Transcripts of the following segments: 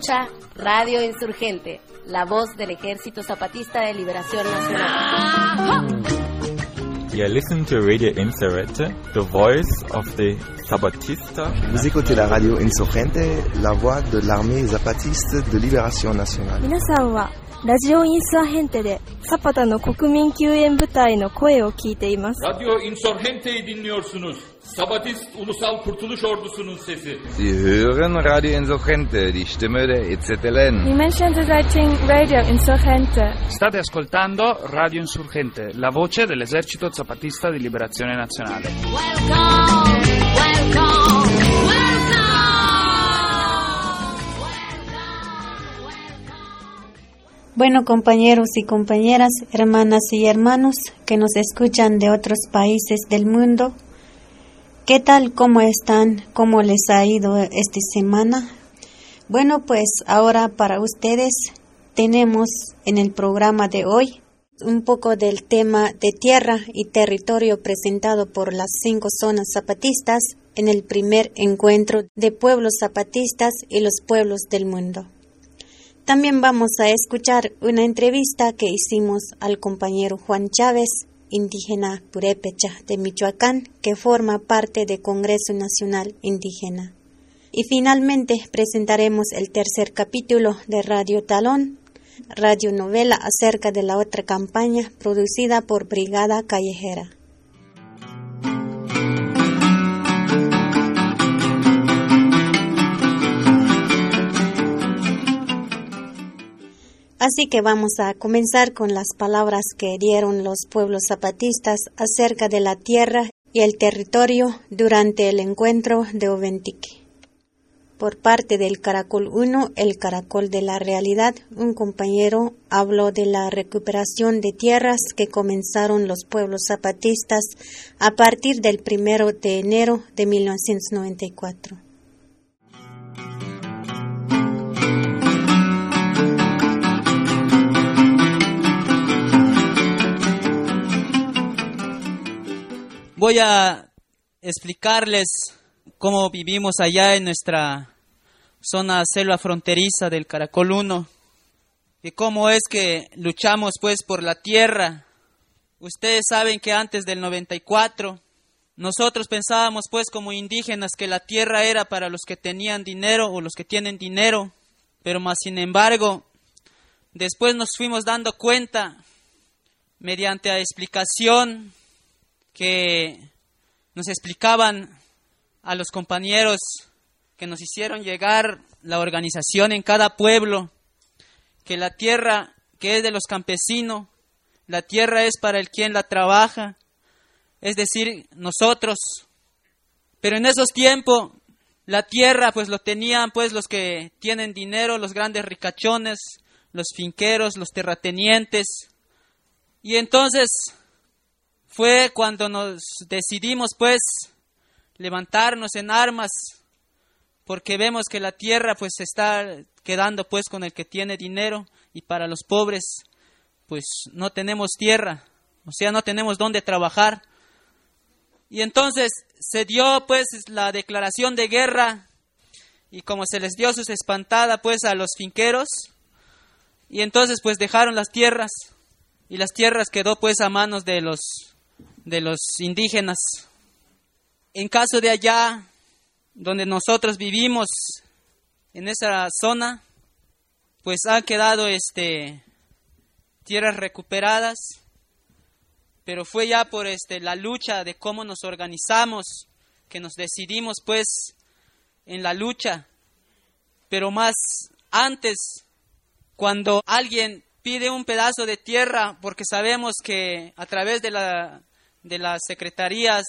escucha Radio Insurgente, la voz del Ejército Zapatista de Liberación Nacional. You listen to Radio Insurgente, the voice of the Zapatista. Vous écoutez la radio Insurgente, la voix de l'armée zapatiste de libération nationale. 皆さんはラジオインサーヘンテでサパタの国民救援部隊の声を聞いています。 Radyo Insurgente'yi dinliyorsunuz. Sabatist Ulusal Kurtuluş Ordusu'nun sesi. Sie hören Radio Insurgente, die Stimme der EZLN. Die Menschen searching Radio Insurgente. State ascoltando Radio Insurgente, la voce dell'esercito zapatista di liberazione nazionale. Bueno, compañeros y compañeras, hermanas y hermanos que nos escuchan de otros países del mundo, ¿qué tal? ¿Cómo están? ¿Cómo les ha ido esta semana? Bueno, pues ahora para ustedes tenemos en el programa de hoy un poco del tema de tierra y territorio presentado por las cinco zonas zapatistas en el primer encuentro de pueblos zapatistas y los pueblos del mundo. También vamos a escuchar una entrevista que hicimos al compañero Juan Chávez, indígena purépecha de Michoacán, que forma parte del Congreso Nacional Indígena. Y finalmente presentaremos el tercer capítulo de Radio Talón, radionovela acerca de la otra campaña producida por Brigada Callejera. Así que vamos a comenzar con las palabras que dieron los pueblos zapatistas acerca de la tierra y el territorio durante el encuentro de Oventique. Por parte del Caracol 1, el Caracol de la Realidad, un compañero habló de la recuperación de tierras que comenzaron los pueblos zapatistas a partir del primero de enero de 1994. Voy a explicarles cómo vivimos allá en nuestra zona selva fronteriza del Caracol 1 y cómo es que luchamos pues por la tierra. Ustedes saben que antes del 94 nosotros pensábamos pues como indígenas que la tierra era para los que tenían dinero o los que tienen dinero, pero más sin embargo después nos fuimos dando cuenta mediante la explicación que nos explicaban a los compañeros que nos hicieron llegar la organización en cada pueblo, que la tierra que es de los campesinos, la tierra es para el quien la trabaja, es decir, nosotros. Pero en esos tiempos la tierra pues lo tenían pues los que tienen dinero, los grandes ricachones, los finqueros, los terratenientes. Y entonces fue cuando nos decidimos pues levantarnos en armas porque vemos que la tierra pues está quedando pues con el que tiene dinero y para los pobres pues no tenemos tierra, o sea, no tenemos dónde trabajar. Y entonces se dio pues la declaración de guerra y como se les dio sus espantada pues a los finqueros y entonces pues dejaron las tierras y las tierras quedó pues a manos de los de los indígenas. En caso de allá, donde nosotros vivimos, en esa zona, pues han quedado este, tierras recuperadas, pero fue ya por este, la lucha de cómo nos organizamos que nos decidimos pues en la lucha, pero más antes, cuando alguien pide un pedazo de tierra, porque sabemos que a través de la de las secretarías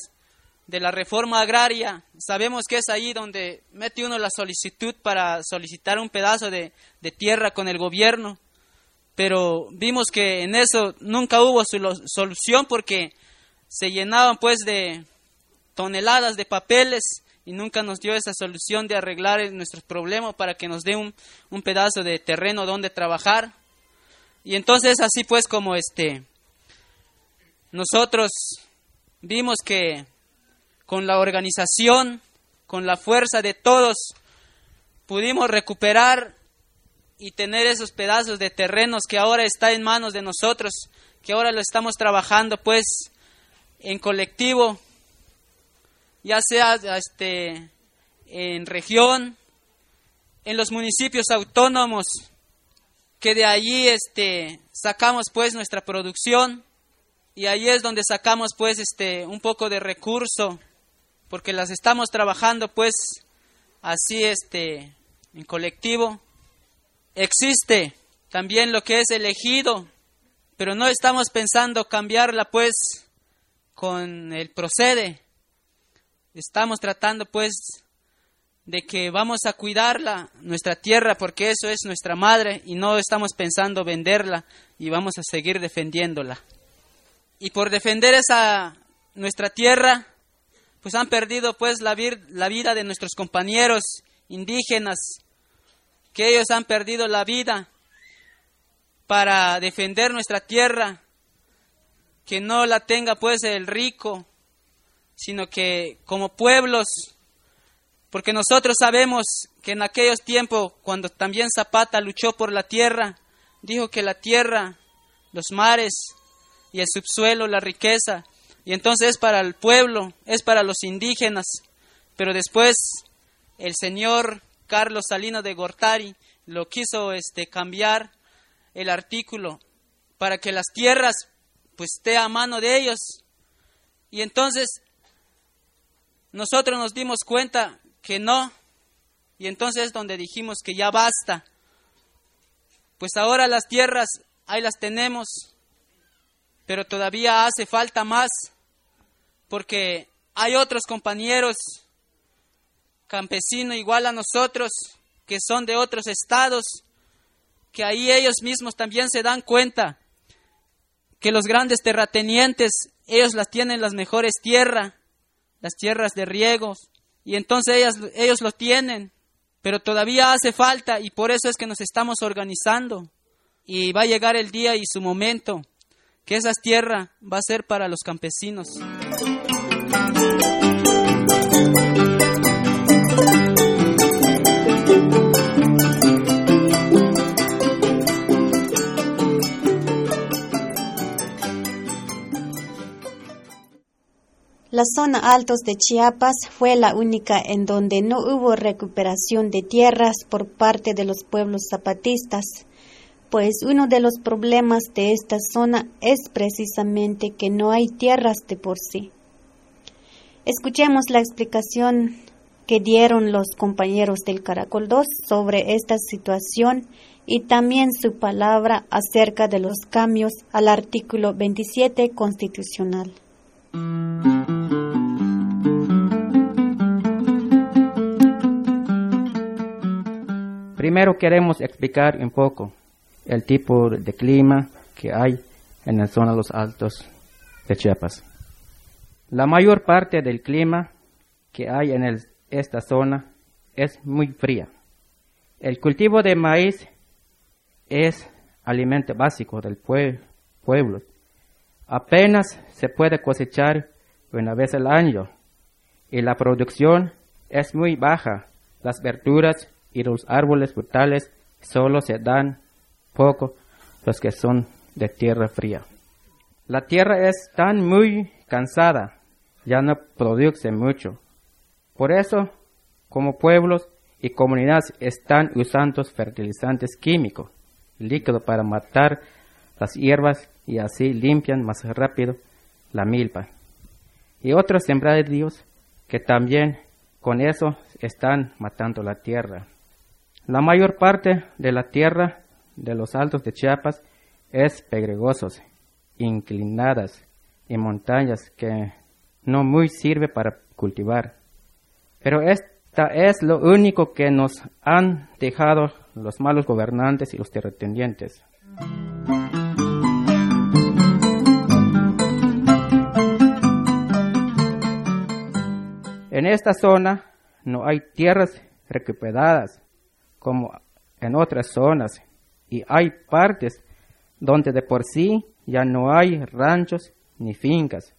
de la reforma agraria. Sabemos que es ahí donde mete uno la solicitud para solicitar un pedazo de, de tierra con el gobierno. Pero vimos que en eso nunca hubo solución porque se llenaban pues de toneladas de papeles y nunca nos dio esa solución de arreglar nuestros problemas para que nos dé un, un pedazo de terreno donde trabajar. Y entonces así pues como este nosotros vimos que con la organización, con la fuerza de todos, pudimos recuperar y tener esos pedazos de terrenos que ahora está en manos de nosotros, que ahora lo estamos trabajando pues en colectivo, ya sea este, en región, en los municipios autónomos, que de allí este, sacamos pues nuestra producción y ahí es donde sacamos pues este, un poco de recurso, porque las estamos trabajando pues así este, en colectivo. Existe también lo que es elegido, pero no estamos pensando cambiarla pues con el procede. Estamos tratando pues de que vamos a cuidarla, nuestra tierra, porque eso es nuestra madre y no estamos pensando venderla y vamos a seguir defendiéndola. Y por defender esa nuestra tierra, pues han perdido pues la, la vida de nuestros compañeros indígenas, que ellos han perdido la vida para defender nuestra tierra, que no la tenga pues el rico, sino que como pueblos porque nosotros sabemos que en aquellos tiempos, cuando también Zapata luchó por la tierra, dijo que la tierra, los mares y el subsuelo, la riqueza, y entonces es para el pueblo, es para los indígenas. Pero después el señor Carlos Salinas de Gortari lo quiso este, cambiar el artículo para que las tierras pues esté a mano de ellos. Y entonces nosotros nos dimos cuenta que no. Y entonces es donde dijimos que ya basta. Pues ahora las tierras, ahí las tenemos, pero todavía hace falta más, porque hay otros compañeros campesinos igual a nosotros, que son de otros estados, que ahí ellos mismos también se dan cuenta que los grandes terratenientes, ellos las tienen las mejores tierras, las tierras de riegos, y entonces ellas, ellos lo tienen, pero todavía hace falta y por eso es que nos estamos organizando. Y va a llegar el día y su momento, que esa tierra va a ser para los campesinos. La zona altos de Chiapas fue la única en donde no hubo recuperación de tierras por parte de los pueblos zapatistas, pues uno de los problemas de esta zona es precisamente que no hay tierras de por sí. Escuchemos la explicación que dieron los compañeros del Caracol 2 sobre esta situación y también su palabra acerca de los cambios al artículo 27 constitucional. Primero queremos explicar un poco el tipo de clima que hay en la zona de los altos de Chiapas. La mayor parte del clima que hay en esta zona es muy fría. El cultivo de maíz es alimento básico del pueblo. Apenas se puede cosechar una vez al año y la producción es muy baja. Las verduras y los árboles frutales solo se dan poco los que son de tierra fría. La tierra es tan muy cansada, ya no produce mucho. Por eso, como pueblos y comunidades están usando fertilizantes químicos, líquidos para matar las hierbas y así limpian más rápido la milpa. Y otros sembradíos que también con eso están matando la tierra. La mayor parte de la tierra de los altos de Chiapas es pedregosos, inclinadas y montañas que no muy sirve para cultivar. Pero esta es lo único que nos han dejado los malos gobernantes y los terratenientes. En esta zona no hay tierras recuperadas como en otras zonas y hay partes donde de por sí ya no hay ranchos ni fincas.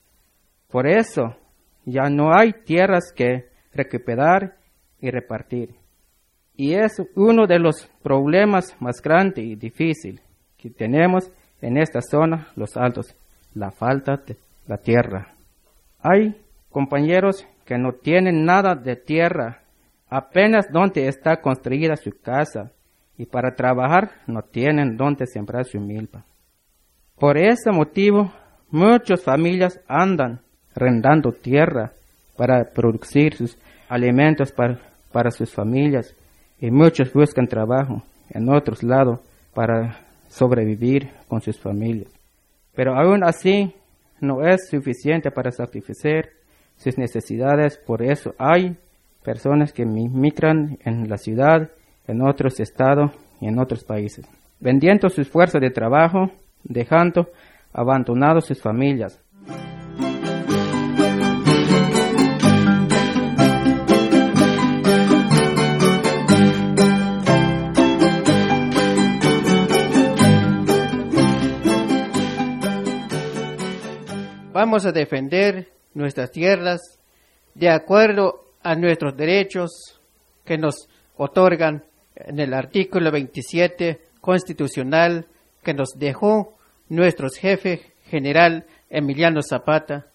Por eso ya no hay tierras que recuperar y repartir. Y es uno de los problemas más grandes y difíciles que tenemos en esta zona, los altos, la falta de la tierra. Hay compañeros que no tienen nada de tierra, apenas donde está construida su casa, y para trabajar no tienen donde sembrar su milpa. Por ese motivo, muchas familias andan rendando tierra para producir sus alimentos para, para sus familias y muchos buscan trabajo en otros lados para sobrevivir con sus familias. Pero aún así no es suficiente para satisfacer sus necesidades, por eso hay personas que migran en la ciudad, en otros estados y en otros países, vendiendo sus fuerzas de trabajo, dejando abandonados sus familias. Vamos a defender nuestras tierras de acuerdo a nuestros derechos que nos otorgan en el artículo 27 constitucional que nos dejó nuestro jefe general Emiliano Zapata,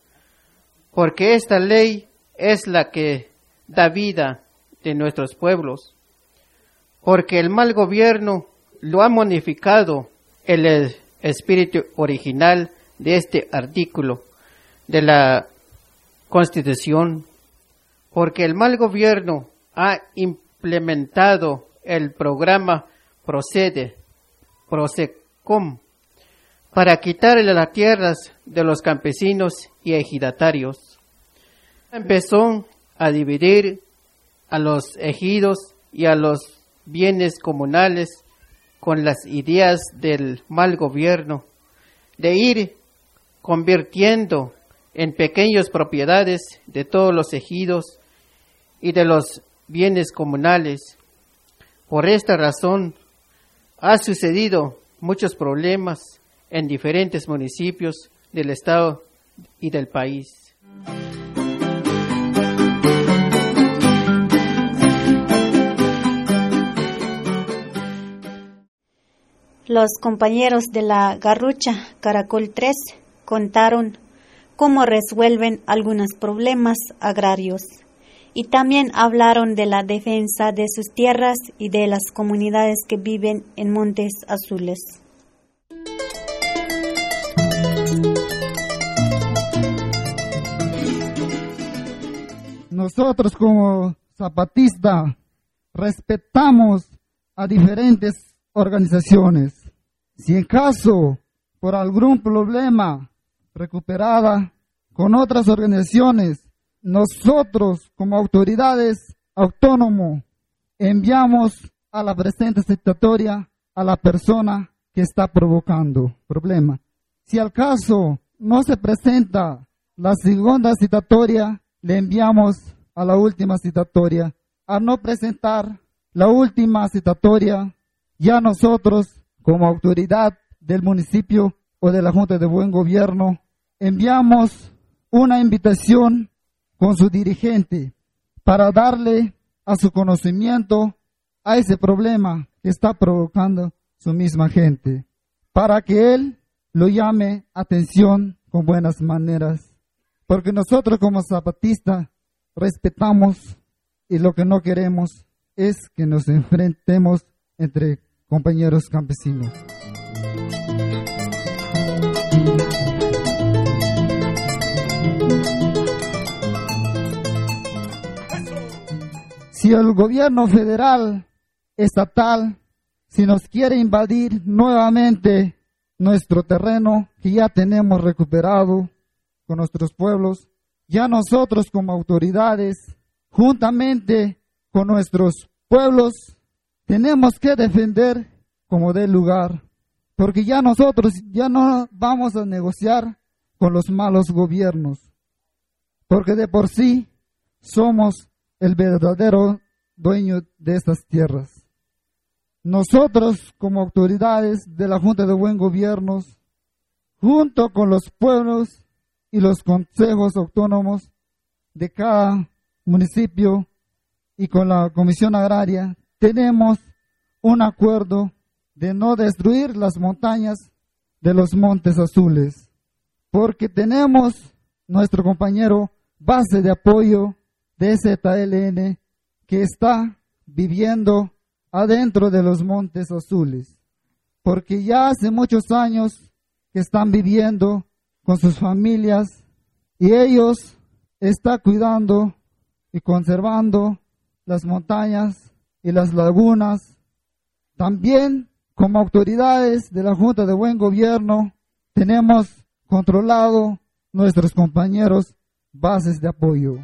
porque esta ley es la que da vida de nuestros pueblos, porque el mal gobierno lo ha modificado el espíritu original de este artículo de la Constitución, porque el mal gobierno ha implementado el programa Procede, Prosecom, para quitarle las tierras de los campesinos y ejidatarios. Empezó a dividir a los ejidos y a los bienes comunales con las ideas del mal gobierno, de ir convirtiendo en pequeñas propiedades de todos los ejidos y de los bienes comunales. Por esta razón, ha sucedido muchos problemas en diferentes municipios del estado y del país. Los compañeros de la Garrucha Caracol 3 contaron cómo resuelven algunos problemas agrarios y también hablaron de la defensa de sus tierras y de las comunidades que viven en Montes Azules. Nosotros como zapatistas respetamos a diferentes organizaciones. Si en caso por algún problema recuperada con otras organizaciones, nosotros como autoridades autónomas enviamos a la presente citatoria a la persona que está provocando problema. Si al caso no se presenta la segunda citatoria, le enviamos a la última citatoria. Al no presentar la última citatoria, ya nosotros como autoridad del municipio o de la Junta de Buen Gobierno enviamos una invitación con su dirigente para darle a su conocimiento a ese problema que está provocando su misma gente, para que él lo llame atención con buenas maneras, porque nosotros como zapatistas respetamos y lo que no queremos es que nos enfrentemos entre compañeros campesinos. Si el gobierno federal, estatal, si nos quiere invadir nuevamente nuestro terreno que ya tenemos recuperado con nuestros pueblos, ya nosotros como autoridades, juntamente con nuestros pueblos, tenemos que defender como dé lugar, porque ya nosotros ya no vamos a negociar con los malos gobiernos, porque de por sí somos el verdadero dueño de estas tierras. Nosotros, como autoridades de la Junta de Buen Gobierno, junto con los pueblos y los consejos autónomos de cada municipio y con la Comisión Agraria, tenemos un acuerdo de no destruir las montañas de los Montes Azules, porque tenemos nuestro compañero base de apoyo de ZLN que está viviendo adentro de los Montes Azules, porque ya hace muchos años que están viviendo con sus familias y ellos están cuidando y conservando las montañas y las lagunas. También como autoridades de la Junta de Buen Gobierno tenemos controlado nuestros compañeros bases de apoyo.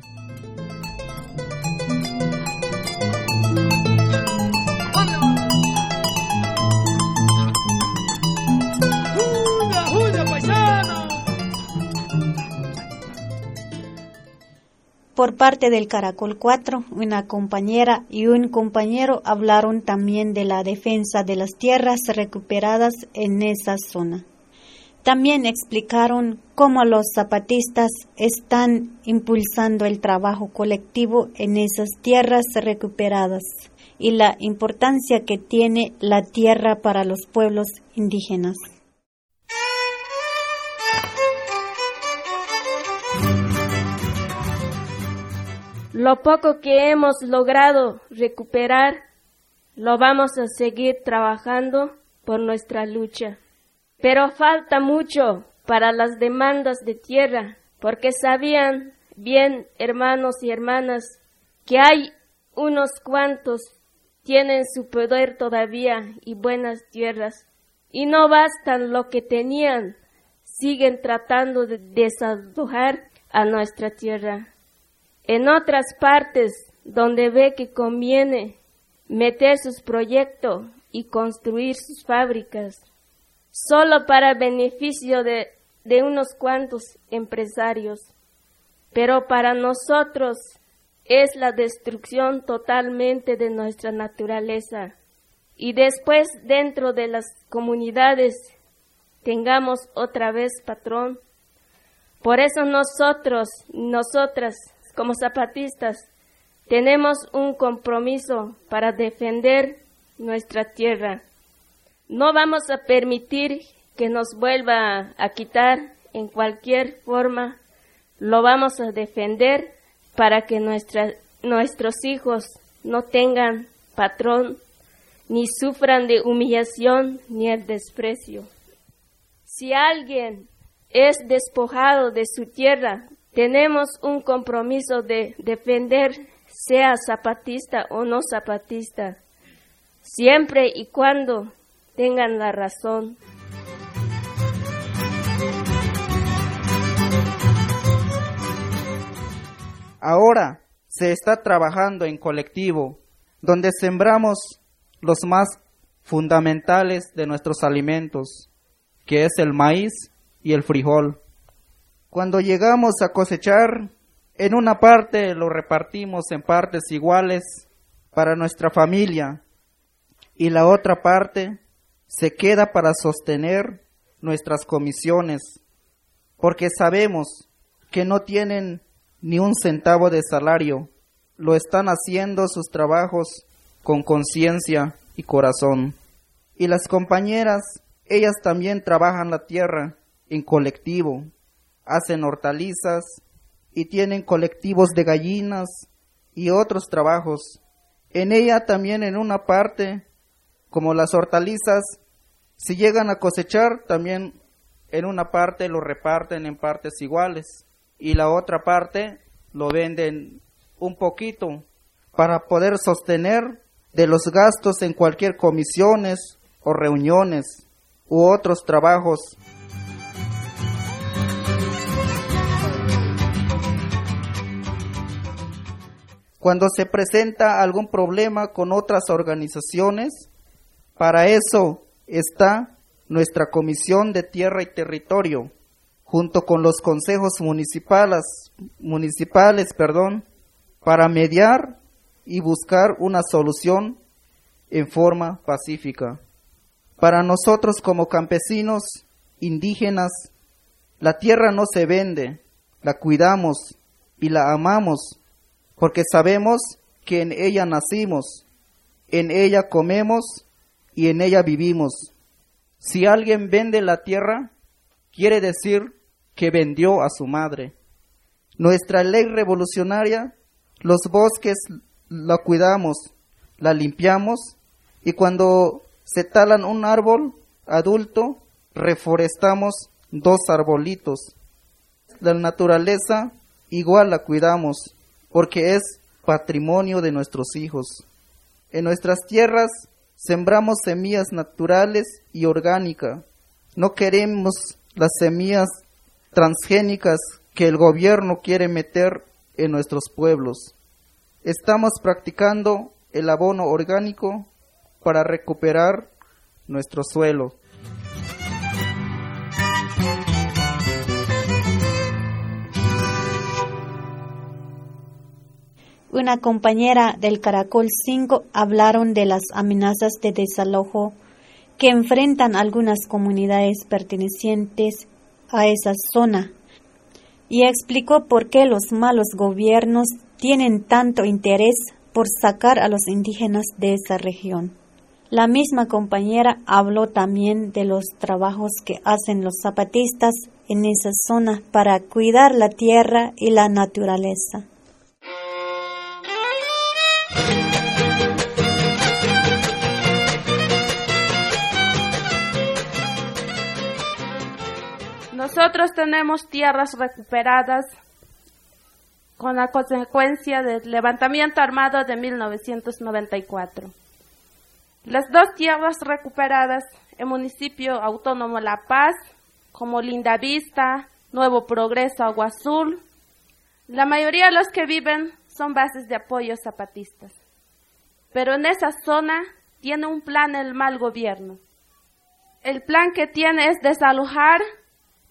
Por parte del Caracol 4, una compañera y un compañero hablaron también de la defensa de las tierras recuperadas en esa zona. También explicaron cómo los zapatistas están impulsando el trabajo colectivo en esas tierras recuperadas y la importancia que tiene la tierra para los pueblos indígenas. Lo poco que hemos logrado recuperar, lo vamos a seguir trabajando por nuestra lucha. Pero falta mucho para las demandas de tierra, porque sabían bien, hermanos y hermanas, que hay unos cuantos tienen su poder todavía y buenas tierras, y no bastan lo que tenían, siguen tratando de desalojar a nuestra tierra. En otras partes donde ve que conviene meter sus proyectos y construir sus fábricas, solo para beneficio de, de unos cuantos empresarios. Pero para nosotros es la destrucción totalmente de nuestra naturaleza. Y después dentro de las comunidades tengamos otra vez patrón. Por eso nosotros, nosotras, como zapatistas, tenemos un compromiso para defender nuestra tierra. No vamos a permitir que nos vuelva a quitar en cualquier forma. Lo vamos a defender para que nuestros hijos no tengan patrón, ni sufran de humillación ni el desprecio. Si alguien es despojado de su tierra tenemos un compromiso de defender, sea zapatista o no zapatista, siempre y cuando tengan la razón. Ahora se está trabajando en colectivo, donde sembramos los más fundamentales de nuestros alimentos, que es el maíz y el frijol. Cuando llegamos a cosechar, en una parte lo repartimos en partes iguales para nuestra familia y la otra parte se queda para sostener nuestras comisiones, porque sabemos que no tienen ni un centavo de salario, lo están haciendo sus trabajos con conciencia y corazón. Y las compañeras, ellas también trabajan la tierra en colectivo, hacen hortalizas y tienen colectivos de gallinas y otros trabajos. En ella también en una parte, como las hortalizas, si llegan a cosechar, también en una parte lo reparten en partes iguales y la otra parte lo venden un poquito para poder sostener de los gastos en cualquier comisiones o reuniones u otros trabajos cuando se presenta algún problema con otras organizaciones, para eso está nuestra Comisión de Tierra y Territorio, junto con los consejos municipales, municipales perdón, para mediar y buscar una solución en forma pacífica. Para nosotros como campesinos indígenas, la tierra no se vende, la cuidamos y la amamos porque sabemos que en ella nacimos. en ella comemos y en ella vivimos. Si alguien vende la tierra, quiere decir que vendió a su madre. Nuestra ley revolucionaria, los bosques la cuidamos, la limpiamos y cuando se talan un árbol adulto, reforestamos dos arbolitos. La naturaleza igual la cuidamos porque es patrimonio de nuestros hijos. En nuestras tierras sembramos semillas naturales y orgánicas. No queremos las semillas transgénicas que el gobierno quiere meter en nuestros pueblos. Estamos practicando el abono orgánico para recuperar nuestro suelo. Una compañera del Caracol 5 hablaron de las amenazas de desalojo que enfrentan algunas comunidades pertenecientes a esa zona y explicó por qué los malos gobiernos tienen tanto interés por sacar a los indígenas de esa región. La misma compañera habló también de los trabajos que hacen los zapatistas en esa zona para cuidar la tierra y la naturaleza. Nosotros tenemos tierras recuperadas con la consecuencia del levantamiento armado de 1994. Las dos tierras recuperadas, el municipio autónomo La Paz, como Linda Vista, Nuevo Progreso, Agua Azul, la mayoría de los que viven son bases de apoyo zapatistas. Pero en esa zona tiene un plan el mal gobierno. El plan que tiene es desalojar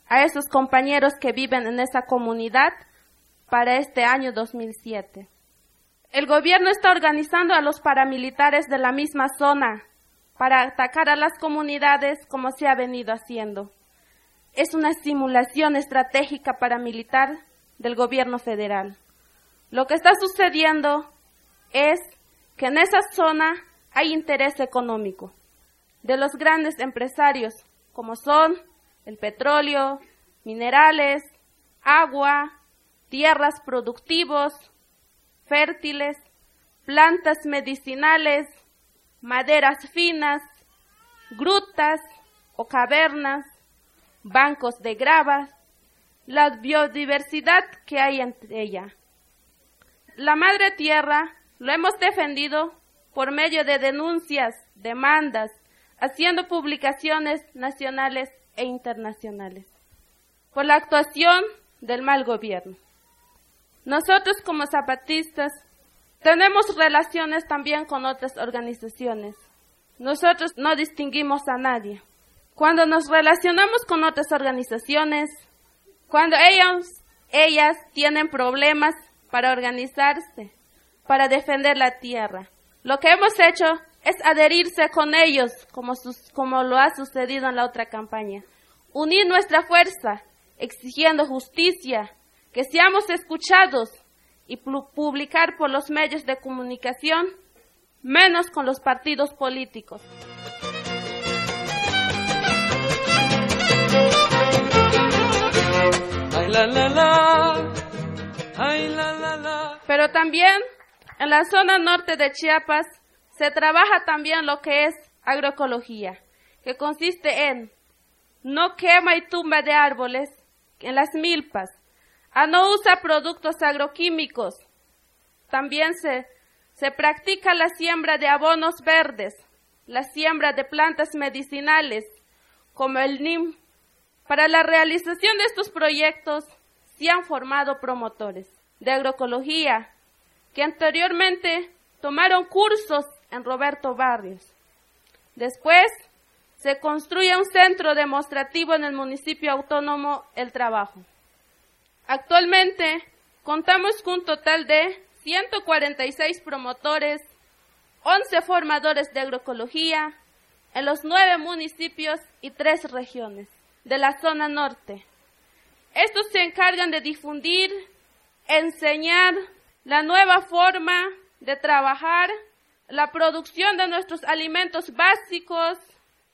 a esos compañeros que viven en esa comunidad para este año 2007. El gobierno está organizando a los paramilitares de la misma zona para atacar a las comunidades como se ha venido haciendo. Es una simulación estratégica paramilitar del gobierno federal. Lo que está sucediendo es que en esa zona hay interés económico de los grandes empresarios, como son el petróleo, minerales, agua, tierras productivos, fértiles, plantas medicinales, maderas finas, grutas o cavernas, bancos de grava, la biodiversidad que hay entre ella. La madre tierra lo hemos defendido por medio de denuncias, demandas, haciendo publicaciones nacionales e internacionales, por la actuación del mal gobierno. Nosotros como zapatistas tenemos relaciones también con otras organizaciones. Nosotros no distinguimos a nadie. Cuando nos relacionamos con otras organizaciones, cuando ellos, ellas tienen problemas para organizarse, para defender la tierra, lo que hemos hecho es adherirse con ellos, como, lo ha sucedido en la otra campaña. Unir nuestra fuerza, exigiendo justicia, que seamos escuchados y publicar por los medios de comunicación, menos con los partidos políticos. Pero también en la zona norte de Chiapas se trabaja también lo que es agroecología, que consiste en no quema y tumba de árboles en las milpas, a no usa productos agroquímicos. También se, se practica la siembra de abonos verdes, la siembra de plantas medicinales, como el NIM. Para la realización de estos proyectos se han formado promotores de agroecología que anteriormente tomaron cursos en Roberto Barrios. Después se construye un centro demostrativo en el municipio autónomo El Trabajo. Actualmente contamos con un total de 146 promotores, 11 formadores de agroecología en los nueve municipios y tres regiones de la zona norte. Estos se encargan de difundir, enseñar la nueva forma de trabajar la producción de nuestros alimentos básicos,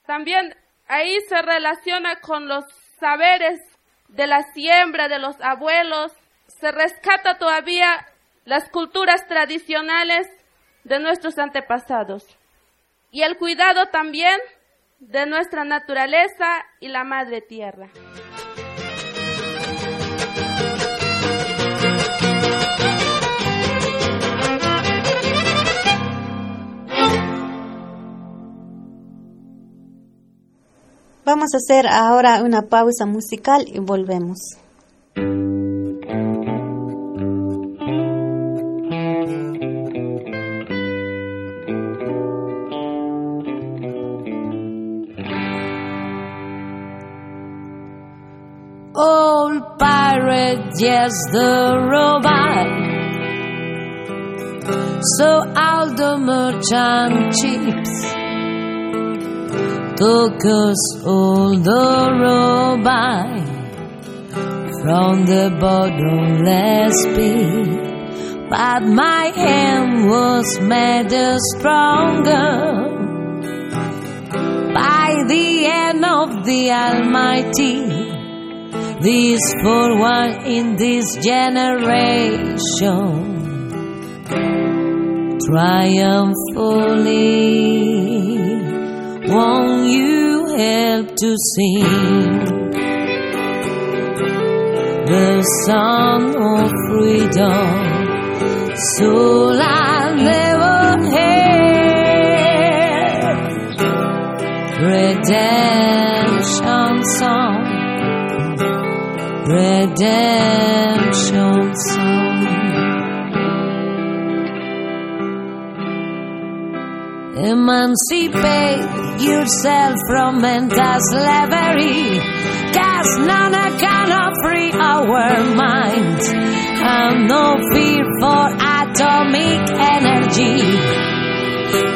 también ahí se relaciona con los saberes de la siembra de los abuelos, se rescata todavía las culturas tradicionales de nuestros antepasados. Y el cuidado también de nuestra naturaleza y la madre tierra. Vamos a hacer ahora una pausa musical y volvemos. Old pirate, yes, the robot. So the merchant ships took us all the road by from the bottomless pit. But my hand was made stronger by the hand of the Almighty. This for one in this generation triumphantly. Won't you help to sing the song of freedom? So I never had redemption song, redemption song. Emancipate yourself from mental slavery. Cause none can free our minds. And no fear for atomic energy.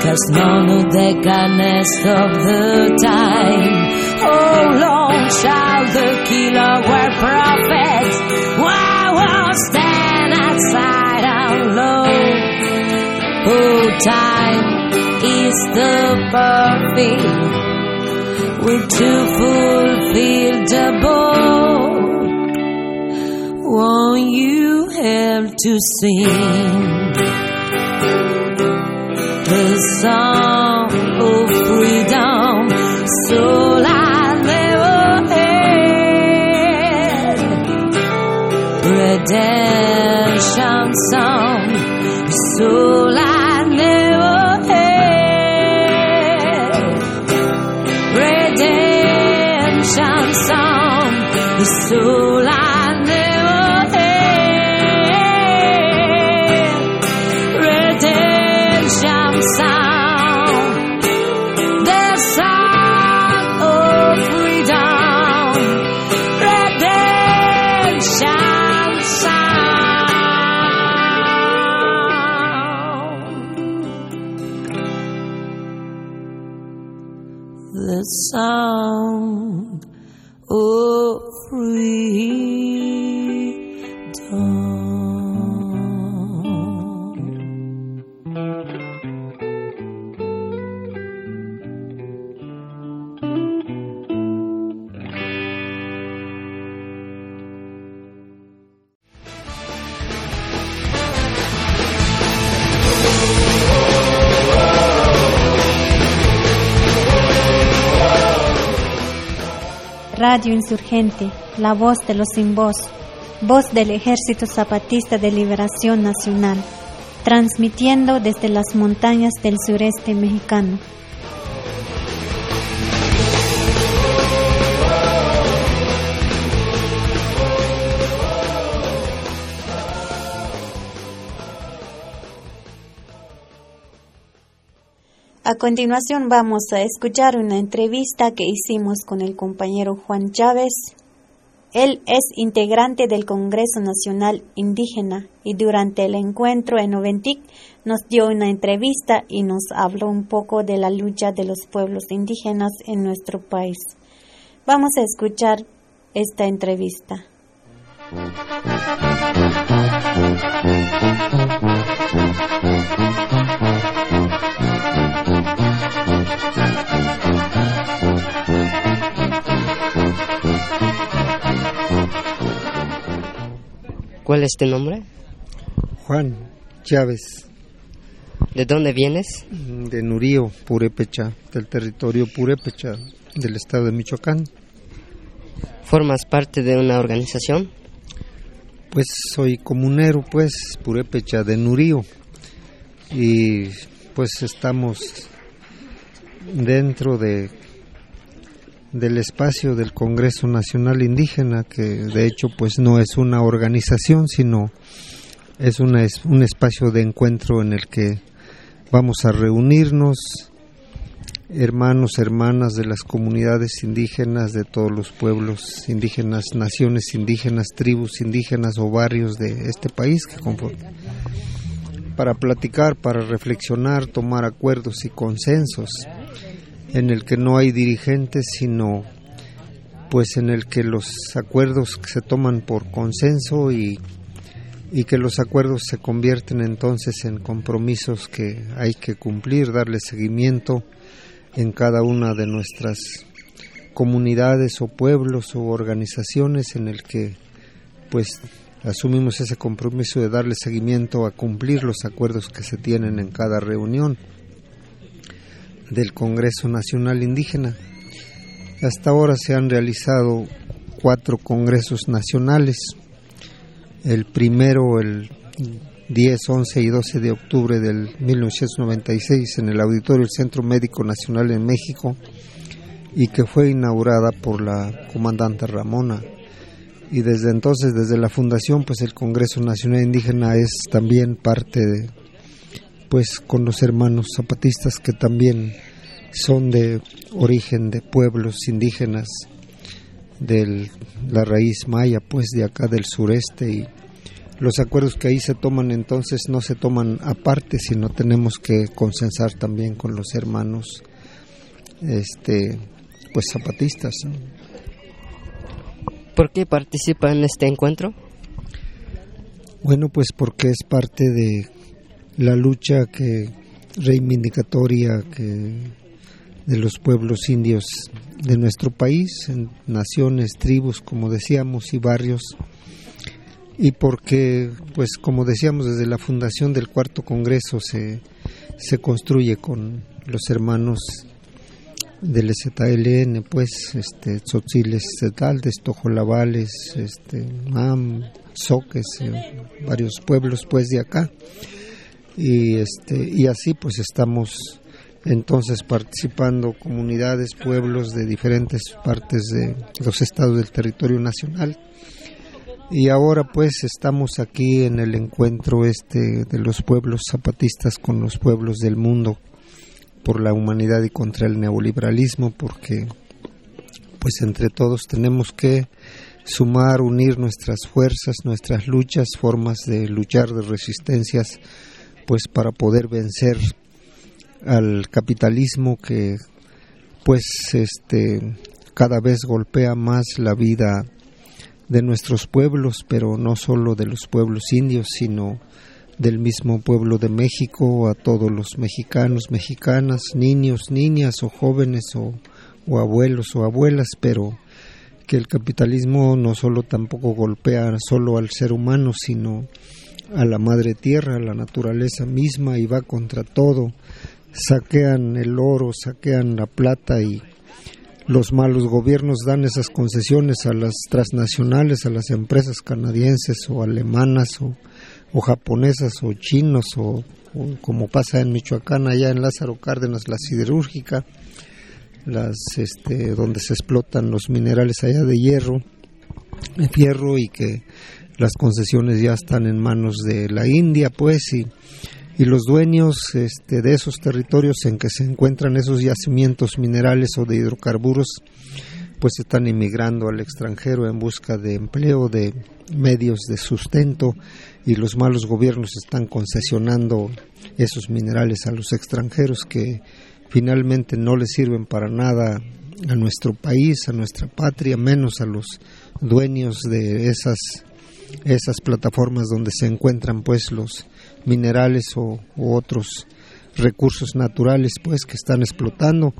Cause none of can stop the time. Oh How long shall the killer wear prophets? Why won't stand outside and low? Oh, time kiss the barfield. We're too fulfilled above. Won't you help to sing the song of freedom? So. redemption song. So La voz de los sin voz, voz del Ejército Zapatista de Liberación Nacional, transmitiendo desde las montañas del sureste mexicano. A continuación vamos a escuchar una entrevista que hicimos con el compañero Juan Chávez. Él es integrante del Congreso Nacional Indígena y durante el encuentro en Oventic nos dio una entrevista y nos habló un poco de la lucha de los pueblos indígenas en nuestro país. Vamos a escuchar esta entrevista. ¿Cuál es tu nombre? Juan Chávez. ¿De dónde vienes? De Nurío, Purépecha, del territorio Purépecha, del estado de Michoacán. ¿Formas parte de una organización? Pues soy comunero, pues, Purépecha de Nurío. Y pues estamos dentro de del espacio del Congreso Nacional Indígena, que de hecho pues no es una organización, sino es, una, es un espacio de encuentro en el que vamos a reunirnos hermanos, hermanas de las comunidades indígenas, de todos los pueblos indígenas, naciones indígenas, tribus indígenas o barrios de este país que para platicar, para reflexionar, tomar acuerdos y consensos en el que no hay dirigentes, sino pues en el que los acuerdos se toman por consenso y, y que los acuerdos se convierten entonces en compromisos que hay que cumplir, darle seguimiento en cada una de nuestras comunidades o pueblos o organizaciones en el que pues asumimos ese compromiso de darle seguimiento a cumplir los acuerdos que se tienen en cada reunión del Congreso Nacional Indígena. Hasta ahora se han realizado cuatro congresos nacionales. El primero, el 10, 11 y 12 de octubre del 1996 en el Auditorio del Centro Médico Nacional en México y que fue inaugurada por la comandante Ramona. Y desde entonces, desde la fundación, pues el Congreso Nacional Indígena es también parte de, pues con los hermanos zapatistas que también son de origen de pueblos indígenas de la raíz maya, pues de acá del sureste y los acuerdos que ahí se toman entonces no se toman aparte, sino tenemos que consensar también con los hermanos este pues zapatistas. ¿Por qué participa en este encuentro? Bueno, pues porque es parte de la lucha que reivindicatoria que de los pueblos indios de nuestro país, en naciones, tribus, como decíamos, y barrios, y porque, pues como decíamos, desde la fundación del cuarto congreso se, se construye con los hermanos del ZLN, pues, este, Tzotziles Zetaldes, Tojolabales, este, Mam, Soques, eh, varios pueblos, pues, de acá y este y así pues estamos entonces participando comunidades, pueblos de diferentes partes de los estados del territorio nacional. Y ahora pues estamos aquí en el encuentro este de los pueblos zapatistas con los pueblos del mundo por la humanidad y contra el neoliberalismo porque pues entre todos tenemos que sumar, unir nuestras fuerzas, nuestras luchas, formas de luchar, de resistencias pues para poder vencer al capitalismo que pues este cada vez golpea más la vida de nuestros pueblos, pero no solo de los pueblos indios, sino del mismo pueblo de México, a todos los mexicanos, mexicanas, niños, niñas o jóvenes o, o abuelos o abuelas, pero que el capitalismo no solo tampoco golpea solo al ser humano, sino a la madre tierra, a la naturaleza misma y va contra todo. Saquean el oro, saquean la plata y los malos gobiernos dan esas concesiones a las transnacionales, a las empresas canadienses o alemanas o, japonesas o chinos o, como pasa en Michoacán, allá en Lázaro Cárdenas, la siderúrgica, las, este, donde se explotan los minerales allá de hierro, de fierro y que las concesiones ya están en manos de la India, pues, y, y los dueños este, de esos territorios en que se encuentran esos yacimientos minerales o de hidrocarburos, pues están emigrando al extranjero en busca de empleo, de medios de sustento, y los malos gobiernos están concesionando esos minerales a los extranjeros que finalmente no les sirven para nada a nuestro país, a nuestra patria, menos a los dueños de esas esas plataformas donde se encuentran pues los minerales o otros recursos naturales pues que están explotando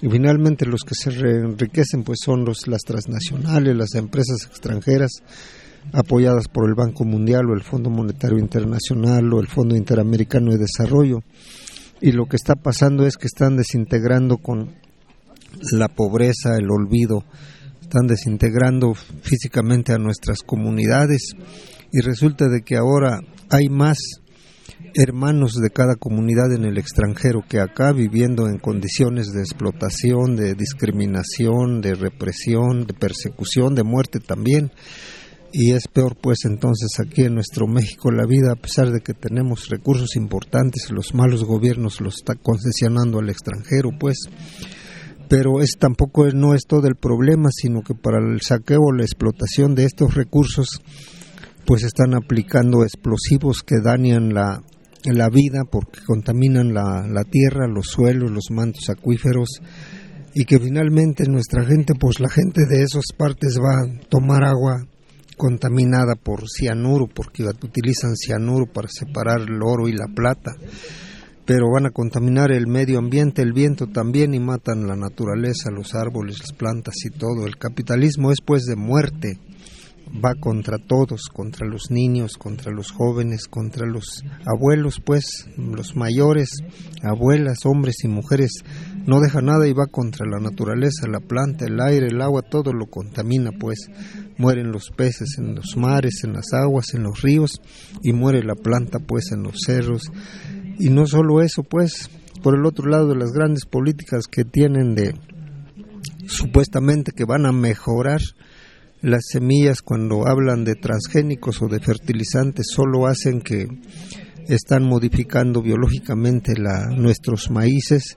y finalmente los que se enriquecen pues son los las transnacionales las empresas extranjeras apoyadas por el Banco Mundial o el Fondo Monetario Internacional o el Fondo Interamericano de Desarrollo. Y lo que está pasando es que están desintegrando con la pobreza, el olvido, están desintegrando físicamente a nuestras comunidades y resulta de que ahora hay más hermanos de cada comunidad en el extranjero que acá viviendo en condiciones de explotación, de discriminación, de represión, de persecución, de muerte también. Y es peor pues entonces aquí en nuestro México la vida, a pesar de que tenemos recursos importantes, los malos gobiernos los está concesionando al extranjero pues. Pero es tampoco no es todo el problema, sino que para el saqueo o la explotación de estos recursos pues están aplicando explosivos que dañan la, la vida porque contaminan la, la, tierra, los suelos, los mantos acuíferos y que finalmente nuestra gente, pues la gente de esas partes va a tomar agua contaminada por cianuro porque utilizan cianuro para separar el oro y la plata pero van a contaminar el medio ambiente, el viento también y matan la naturaleza, los árboles, las plantas y todo. El capitalismo es pues de muerte, va contra todos, contra los niños, contra los jóvenes, contra los abuelos, pues los mayores, abuelas, hombres y mujeres, no deja nada y va contra la naturaleza, la planta, el aire, el agua, todo lo contamina, pues mueren los peces en los mares, en las aguas, en los ríos y muere la planta, pues en los cerros. Y no solo eso, pues, por el otro lado las grandes políticas que tienen de supuestamente que van a mejorar las semillas cuando hablan de transgénicos o de fertilizantes solo hacen que están modificando biológicamente nuestros maíces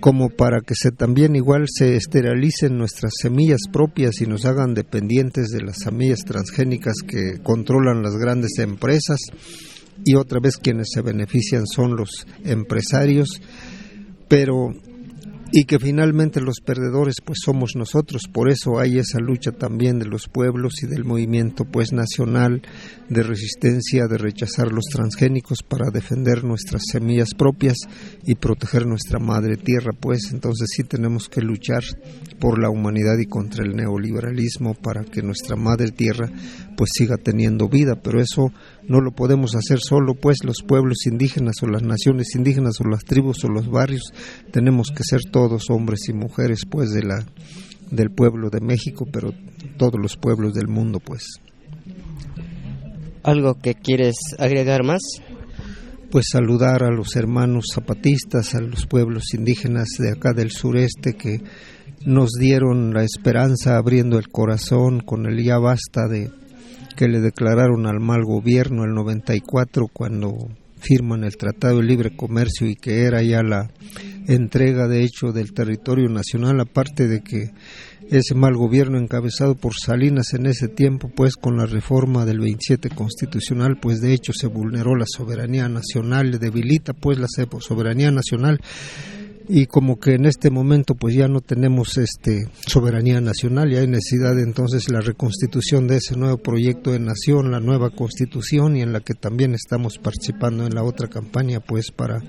como para que se también igual se esterilicen nuestras semillas propias y nos hagan dependientes de las semillas transgénicas que controlan las grandes empresas y otra vez quienes se benefician son los empresarios pero y que finalmente los perdedores pues somos nosotros, por eso hay esa lucha también de los pueblos y del movimiento pues nacional de resistencia, de rechazar los transgénicos para defender nuestras semillas propias y proteger nuestra madre tierra, pues. Entonces sí tenemos que luchar por la humanidad y contra el neoliberalismo para que nuestra madre tierra pues siga teniendo vida, pero eso no lo podemos hacer solo, pues los pueblos indígenas o las naciones indígenas o las tribus o los barrios tenemos que ser todos hombres y mujeres, pues de la del pueblo de México, pero todos los pueblos del mundo, pues. ¿Algo que quieres agregar más? Pues saludar a los hermanos zapatistas, a los pueblos indígenas de acá del sureste que nos dieron la esperanza abriendo el corazón con el ya basta de que le declararon al mal gobierno el 94 cuando firman el Tratado de Libre Comercio y que era ya la entrega de hecho del territorio nacional, aparte de que ese mal gobierno encabezado por Salinas en ese tiempo, pues con la reforma del 27 constitucional, pues de hecho se vulneró la soberanía nacional, debilita pues la soberanía nacional y como que en este momento pues ya no tenemos este soberanía nacional y hay necesidad de entonces la reconstitución de ese nuevo proyecto de nación, la nueva constitución y en la que también estamos participando en la otra campaña pues para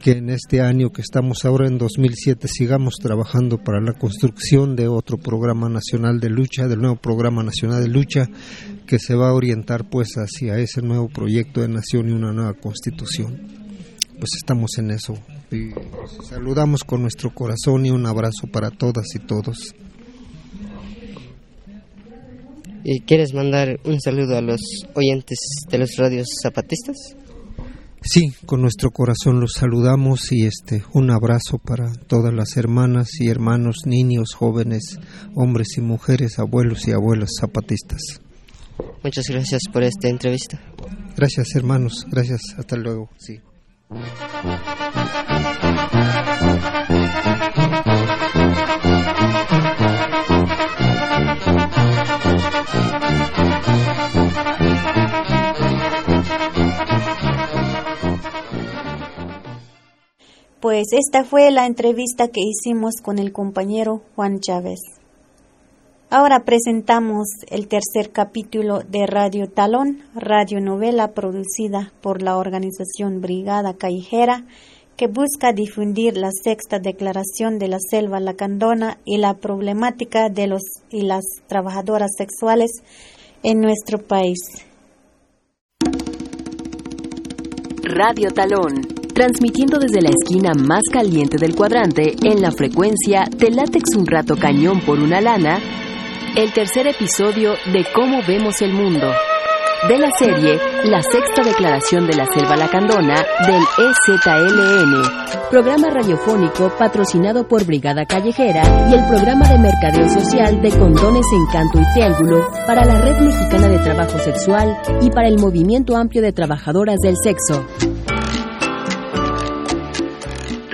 que en este año que estamos ahora en 2007 sigamos trabajando para la construcción de otro programa nacional de lucha, del nuevo programa nacional de lucha que se va a orientar pues hacia ese nuevo proyecto de nación y una nueva constitución. Pues estamos en eso y saludamos con nuestro corazón y un abrazo para todas y todos. ¿Y quieres mandar un saludo a los oyentes de los radios zapatistas? Sí, con nuestro corazón los saludamos y este un abrazo para todas las hermanas y hermanos, niños, jóvenes, hombres y mujeres, abuelos y abuelas zapatistas. Muchas gracias por esta entrevista. Gracias, hermanos. Gracias. Hasta luego. Sí. Pues esta fue la entrevista que hicimos con el compañero Juan Chávez. Ahora presentamos el tercer capítulo de Radio Talón, radionovela producida por la organización Brigada Callejera, que busca difundir la sexta declaración de la selva lacandona y la problemática de los y las trabajadoras sexuales en nuestro país. Radio Talón, transmitiendo desde la esquina más caliente del cuadrante en la frecuencia de látex un rato cañón por una lana, el tercer episodio de Cómo vemos el mundo de la serie La Sexta Declaración de la Selva Lacandona del EZLN, programa radiofónico patrocinado por Brigada Callejera y el programa de mercadeo social de condones Encanto y Triángulo para la Red Mexicana de Trabajo Sexual y para el Movimiento Amplio de Trabajadoras del Sexo.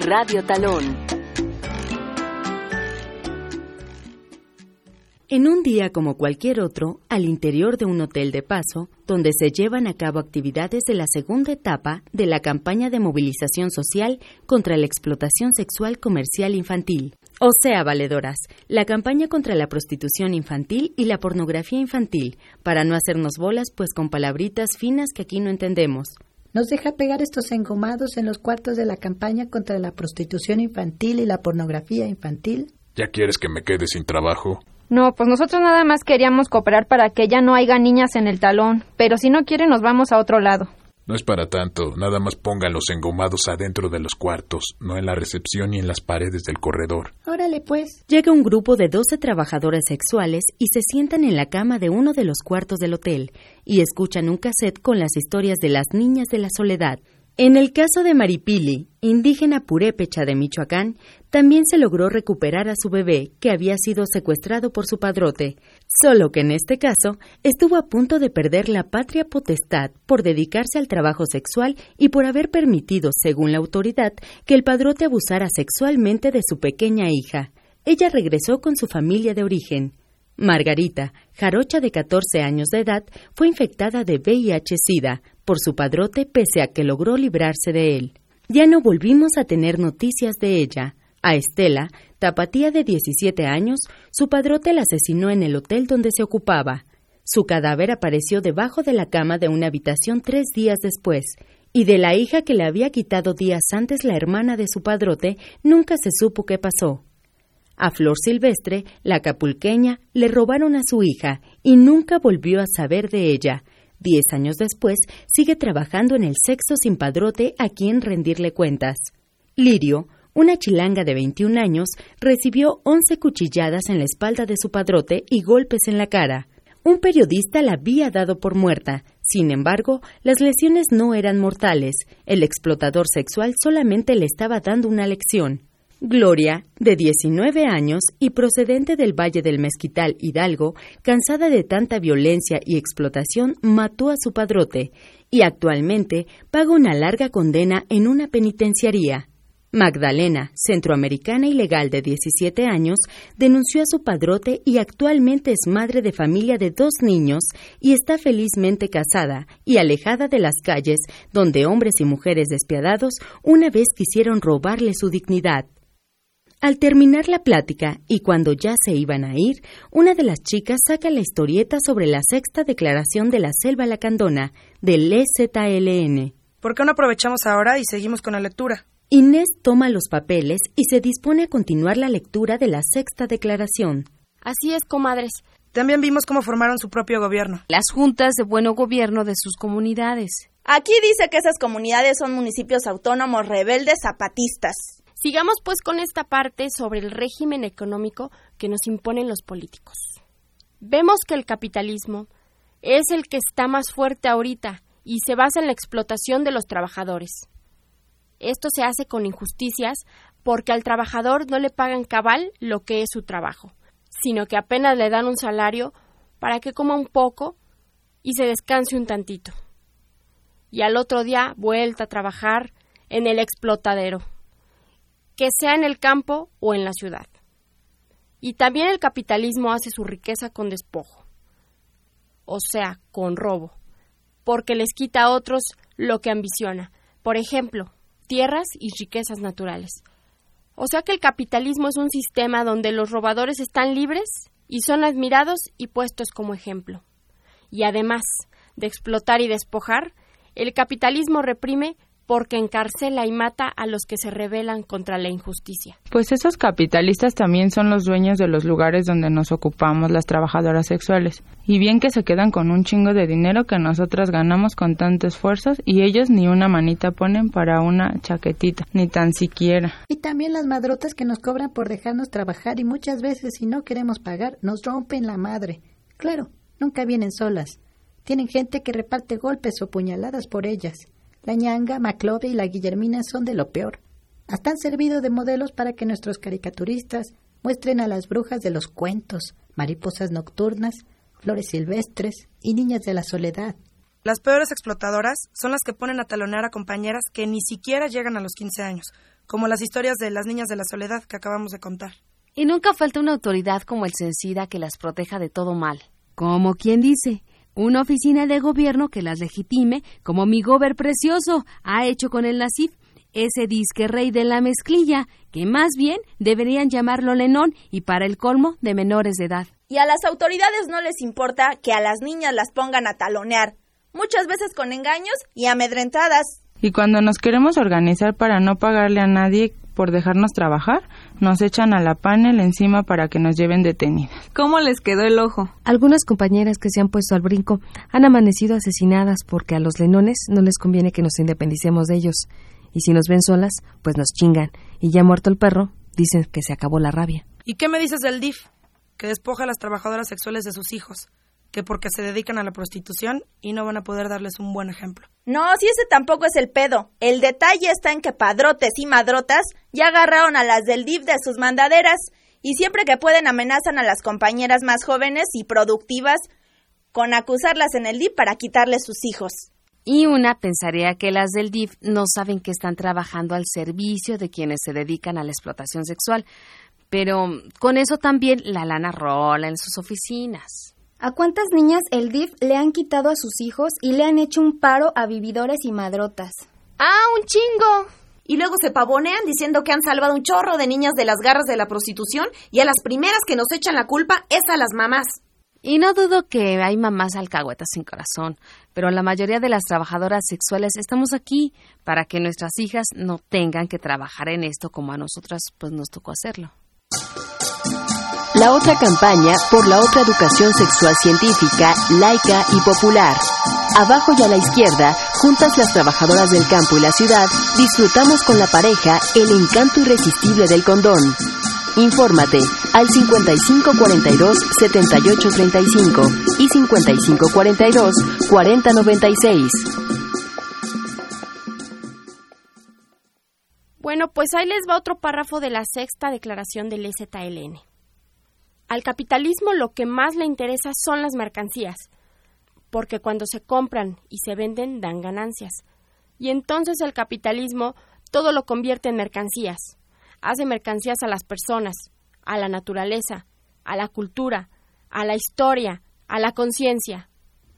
Radio Talón En un día como cualquier otro, al interior de un hotel de paso, donde se llevan a cabo actividades de la segunda etapa de la campaña de movilización social contra la explotación sexual comercial infantil. O sea, valedoras, la campaña contra la prostitución infantil y la pornografía infantil, para no hacernos bolas pues con palabritas finas que aquí no entendemos. ¿Nos deja pegar estos engomados en los cuartos de la campaña contra la prostitución infantil y la pornografía infantil? ¿Ya quieres que me quede sin trabajo? No, pues nosotros nada más queríamos cooperar para que ya no haya niñas en el talón, pero si no quieren nos vamos a otro lado. No es para tanto, nada más pongan los engomados adentro de los cuartos, no en la recepción ni en las paredes del corredor. Órale, pues. Llega un grupo de 12 trabajadoras sexuales y se sientan en la cama de uno de los cuartos del hotel y escuchan un cassette con las historias de las niñas de la soledad. En el caso de Maripili, indígena purépecha de Michoacán, también se logró recuperar a su bebé que había sido secuestrado por su padrote, solo que en este caso estuvo a punto de perder la patria potestad por dedicarse al trabajo sexual y por haber permitido, según la autoridad, que el padrote abusara sexualmente de su pequeña hija. Ella regresó con su familia de origen. Margarita, jarocha de 14 años de edad, fue infectada de VIH-Sida por su padrote pese a que logró librarse de él. Ya no volvimos a tener noticias de ella. A Estela, tapatía de 17 años, su padrote la asesinó en el hotel donde se ocupaba. Su cadáver apareció debajo de la cama de una habitación tres días después, y de la hija que le había quitado días antes la hermana de su padrote nunca se supo qué pasó. A Flor Silvestre, la acapulqueña, le robaron a su hija y nunca volvió a saber de ella. Diez años después, sigue trabajando en el sexo sin padrote a quien rendirle cuentas. Lirio, una chilanga de 21 años, recibió 11 cuchilladas en la espalda de su padrote y golpes en la cara. Un periodista la había dado por muerta. Sin embargo, las lesiones no eran mortales. El explotador sexual solamente le estaba dando una lección. Gloria, de 19 años y procedente del Valle del Mezquital Hidalgo, cansada de tanta violencia y explotación, mató a su padrote y actualmente paga una larga condena en una penitenciaría. Magdalena, centroamericana ilegal de 17 años, denunció a su padrote y actualmente es madre de familia de dos niños y está felizmente casada y alejada de las calles donde hombres y mujeres despiadados una vez quisieron robarle su dignidad. Al terminar la plática y cuando ya se iban a ir, una de las chicas saca la historieta sobre la sexta declaración de la selva lacandona del EZLN. ¿Por qué no aprovechamos ahora y seguimos con la lectura? Inés toma los papeles y se dispone a continuar la lectura de la sexta declaración. Así es, comadres. También vimos cómo formaron su propio gobierno. Las juntas de buen gobierno de sus comunidades. Aquí dice que esas comunidades son municipios autónomos rebeldes zapatistas. Sigamos pues con esta parte sobre el régimen económico que nos imponen los políticos. Vemos que el capitalismo es el que está más fuerte ahorita y se basa en la explotación de los trabajadores. Esto se hace con injusticias porque al trabajador no le pagan cabal lo que es su trabajo, sino que apenas le dan un salario para que coma un poco y se descanse un tantito. Y al otro día vuelta a trabajar en el explotadero que sea en el campo o en la ciudad. Y también el capitalismo hace su riqueza con despojo, o sea, con robo, porque les quita a otros lo que ambiciona, por ejemplo, tierras y riquezas naturales. O sea que el capitalismo es un sistema donde los robadores están libres y son admirados y puestos como ejemplo. Y además de explotar y despojar, el capitalismo reprime porque encarcela y mata a los que se rebelan contra la injusticia. Pues esos capitalistas también son los dueños de los lugares donde nos ocupamos las trabajadoras sexuales. Y bien que se quedan con un chingo de dinero que nosotras ganamos con tanto esfuerzo y ellos ni una manita ponen para una chaquetita, ni tan siquiera. Y también las madrotas que nos cobran por dejarnos trabajar y muchas veces si no queremos pagar nos rompen la madre. Claro, nunca vienen solas. Tienen gente que reparte golpes o puñaladas por ellas. La ñanga, Maclove y la Guillermina son de lo peor. Hasta han servido de modelos para que nuestros caricaturistas muestren a las brujas de los cuentos, mariposas nocturnas, flores silvestres y niñas de la soledad. Las peores explotadoras son las que ponen a talonear a compañeras que ni siquiera llegan a los 15 años, como las historias de las niñas de la soledad que acabamos de contar. Y nunca falta una autoridad como el Censida que las proteja de todo mal. Como quien dice, una oficina de gobierno que las legitime, como mi gober precioso ha hecho con el Nasif, ese disque rey de la mezclilla, que más bien deberían llamarlo Lenón y para el colmo de menores de edad. Y a las autoridades no les importa que a las niñas las pongan a talonear, muchas veces con engaños y amedrentadas. Y cuando nos queremos organizar para no pagarle a nadie por dejarnos trabajar, nos echan a la panel encima para que nos lleven detenidas. ¿Cómo les quedó el ojo? Algunas compañeras que se han puesto al brinco han amanecido asesinadas porque a los lenones no les conviene que nos independicemos de ellos. Y si nos ven solas, pues nos chingan. Y ya muerto el perro, dicen que se acabó la rabia. ¿Y qué me dices del DIF? Que despoja a las trabajadoras sexuales de sus hijos que porque se dedican a la prostitución y no van a poder darles un buen ejemplo. No, si ese tampoco es el pedo. El detalle está en que padrotes y madrotas ya agarraron a las del DIF de sus mandaderas y siempre que pueden amenazan a las compañeras más jóvenes y productivas con acusarlas en el DIF para quitarles sus hijos. Y una pensaría que las del DIF no saben que están trabajando al servicio de quienes se dedican a la explotación sexual, pero con eso también la lana rola en sus oficinas. ¿A cuántas niñas el DIF le han quitado a sus hijos y le han hecho un paro a vividores y madrotas? ¡Ah, un chingo! Y luego se pavonean diciendo que han salvado un chorro de niñas de las garras de la prostitución y a las primeras que nos echan la culpa es a las mamás. Y no dudo que hay mamás alcahuetas sin corazón, pero la mayoría de las trabajadoras sexuales estamos aquí para que nuestras hijas no tengan que trabajar en esto como a nosotras pues nos tocó hacerlo. La otra campaña por la otra educación sexual científica, laica y popular. Abajo y a la izquierda, juntas las trabajadoras del campo y la ciudad, disfrutamos con la pareja el encanto irresistible del condón. Infórmate al 5542-7835 y 5542-4096. Bueno, pues ahí les va otro párrafo de la sexta declaración del EZLN. Al capitalismo lo que más le interesa son las mercancías, porque cuando se compran y se venden dan ganancias. Y entonces el capitalismo todo lo convierte en mercancías. Hace mercancías a las personas, a la naturaleza, a la cultura, a la historia, a la conciencia.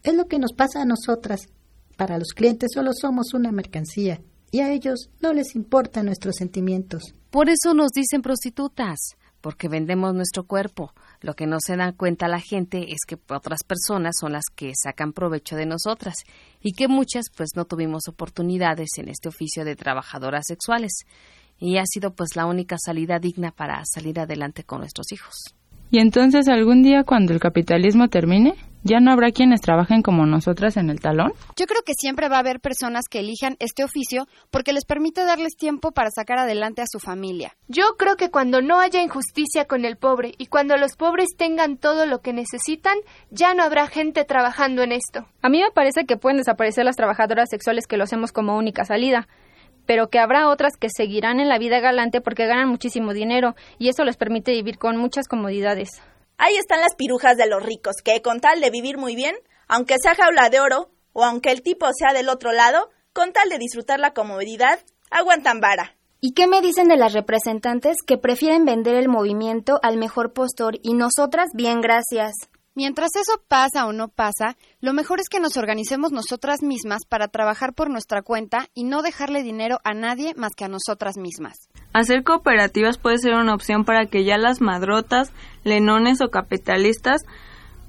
Es lo que nos pasa a nosotras. Para los clientes solo somos una mercancía y a ellos no les importan nuestros sentimientos. Por eso nos dicen prostitutas porque vendemos nuestro cuerpo. Lo que no se da cuenta la gente es que otras personas son las que sacan provecho de nosotras y que muchas pues no tuvimos oportunidades en este oficio de trabajadoras sexuales y ha sido pues la única salida digna para salir adelante con nuestros hijos. Y entonces algún día cuando el capitalismo termine, ¿ya no habrá quienes trabajen como nosotras en el talón? Yo creo que siempre va a haber personas que elijan este oficio porque les permite darles tiempo para sacar adelante a su familia. Yo creo que cuando no haya injusticia con el pobre y cuando los pobres tengan todo lo que necesitan, ya no habrá gente trabajando en esto. A mí me parece que pueden desaparecer las trabajadoras sexuales que lo hacemos como única salida pero que habrá otras que seguirán en la vida galante porque ganan muchísimo dinero y eso les permite vivir con muchas comodidades. Ahí están las pirujas de los ricos, que con tal de vivir muy bien, aunque sea jaula de oro o aunque el tipo sea del otro lado, con tal de disfrutar la comodidad, aguantan vara. ¿Y qué me dicen de las representantes que prefieren vender el movimiento al mejor postor y nosotras bien gracias? Mientras eso pasa o no pasa, lo mejor es que nos organicemos nosotras mismas para trabajar por nuestra cuenta y no dejarle dinero a nadie más que a nosotras mismas. Hacer cooperativas puede ser una opción para que ya las madrotas, lenones o capitalistas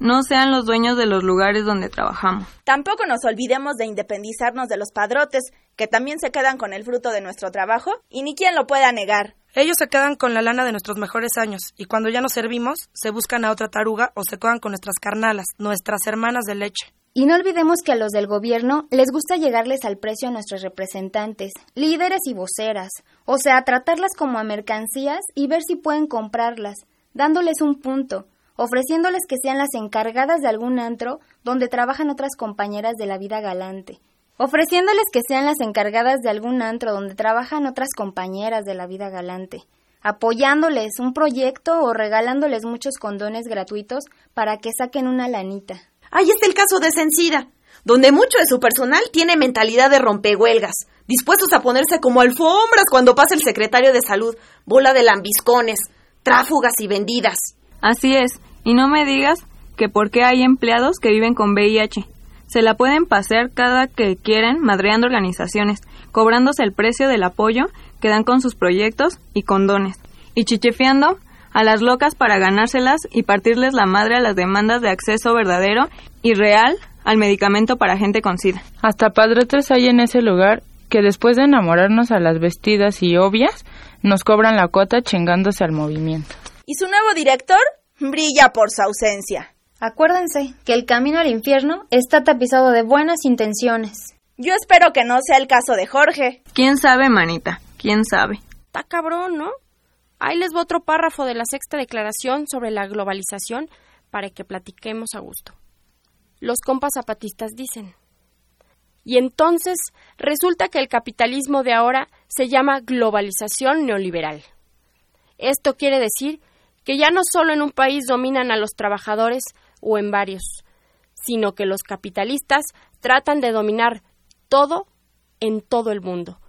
no sean los dueños de los lugares donde trabajamos. Tampoco nos olvidemos de independizarnos de los padrotes, que también se quedan con el fruto de nuestro trabajo y ni quien lo pueda negar. Ellos se quedan con la lana de nuestros mejores años y cuando ya nos servimos, se buscan a otra taruga o se quedan con nuestras carnalas, nuestras hermanas de leche. Y no olvidemos que a los del gobierno les gusta llegarles al precio a nuestros representantes, líderes y voceras, o sea, tratarlas como a mercancías y ver si pueden comprarlas, dándoles un punto, ofreciéndoles que sean las encargadas de algún antro donde trabajan otras compañeras de la vida galante, ofreciéndoles que sean las encargadas de algún antro donde trabajan otras compañeras de la vida galante, apoyándoles un proyecto o regalándoles muchos condones gratuitos para que saquen una lanita. Ahí está el caso de Sencida, donde mucho de su personal tiene mentalidad de rompehuelgas, dispuestos a ponerse como alfombras cuando pasa el secretario de salud, bola de lambiscones, tráfugas y vendidas. Así es, y no me digas que por qué hay empleados que viven con VIH. Se la pueden pasear cada que quieren madreando organizaciones, cobrándose el precio del apoyo que dan con sus proyectos y condones, y chichefeando a las locas para ganárselas y partirles la madre a las demandas de acceso verdadero y real al medicamento para gente con SIDA. Hasta padrotes hay en ese lugar que después de enamorarnos a las vestidas y obvias, nos cobran la cuota chingándose al movimiento. ¿Y su nuevo director? Brilla por su ausencia. Acuérdense que el camino al infierno está tapizado de buenas intenciones. Yo espero que no sea el caso de Jorge. ¿Quién sabe, manita? ¿Quién sabe? Está cabrón, ¿no? Ahí les va otro párrafo de la sexta declaración sobre la globalización para que platiquemos a gusto. Los compas zapatistas dicen. Y entonces resulta que el capitalismo de ahora se llama globalización neoliberal. Esto quiere decir que ya no solo en un país dominan a los trabajadores o en varios, sino que los capitalistas tratan de dominar todo en todo el mundo.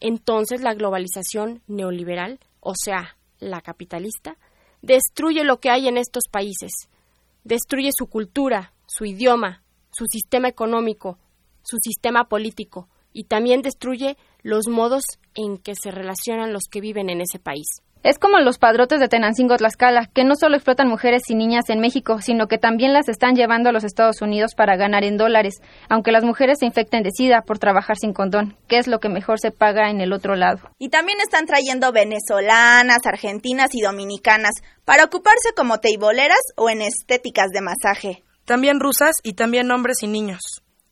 Entonces la globalización neoliberal o sea, la capitalista, destruye lo que hay en estos países, destruye su cultura, su idioma, su sistema económico, su sistema político y también destruye los modos en que se relacionan los que viven en ese país. Es como los padrotes de Tenancingo Tlaxcala, que no solo explotan mujeres y niñas en México, sino que también las están llevando a los Estados Unidos para ganar en dólares, aunque las mujeres se infecten de sida por trabajar sin condón, que es lo que mejor se paga en el otro lado. Y también están trayendo venezolanas, argentinas y dominicanas para ocuparse como teiboleras o en estéticas de masaje. También rusas y también hombres y niños.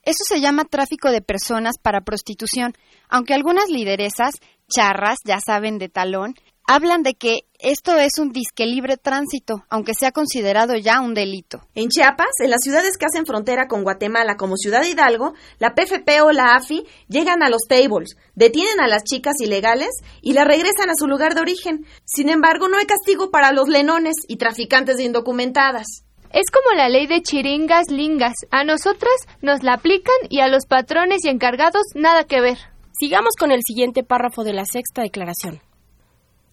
Eso se llama tráfico de personas para prostitución, aunque algunas lideresas, charras, ya saben de talón, hablan de que esto es un disque libre tránsito, aunque sea considerado ya un delito. En Chiapas, en las ciudades que hacen frontera con Guatemala como Ciudad Hidalgo, la PFP o la AFI llegan a los tables, detienen a las chicas ilegales y las regresan a su lugar de origen. Sin embargo, no hay castigo para los lenones y traficantes de indocumentadas. Es como la ley de chiringas lingas. A nosotras nos la aplican y a los patrones y encargados nada que ver. Sigamos con el siguiente párrafo de la sexta declaración.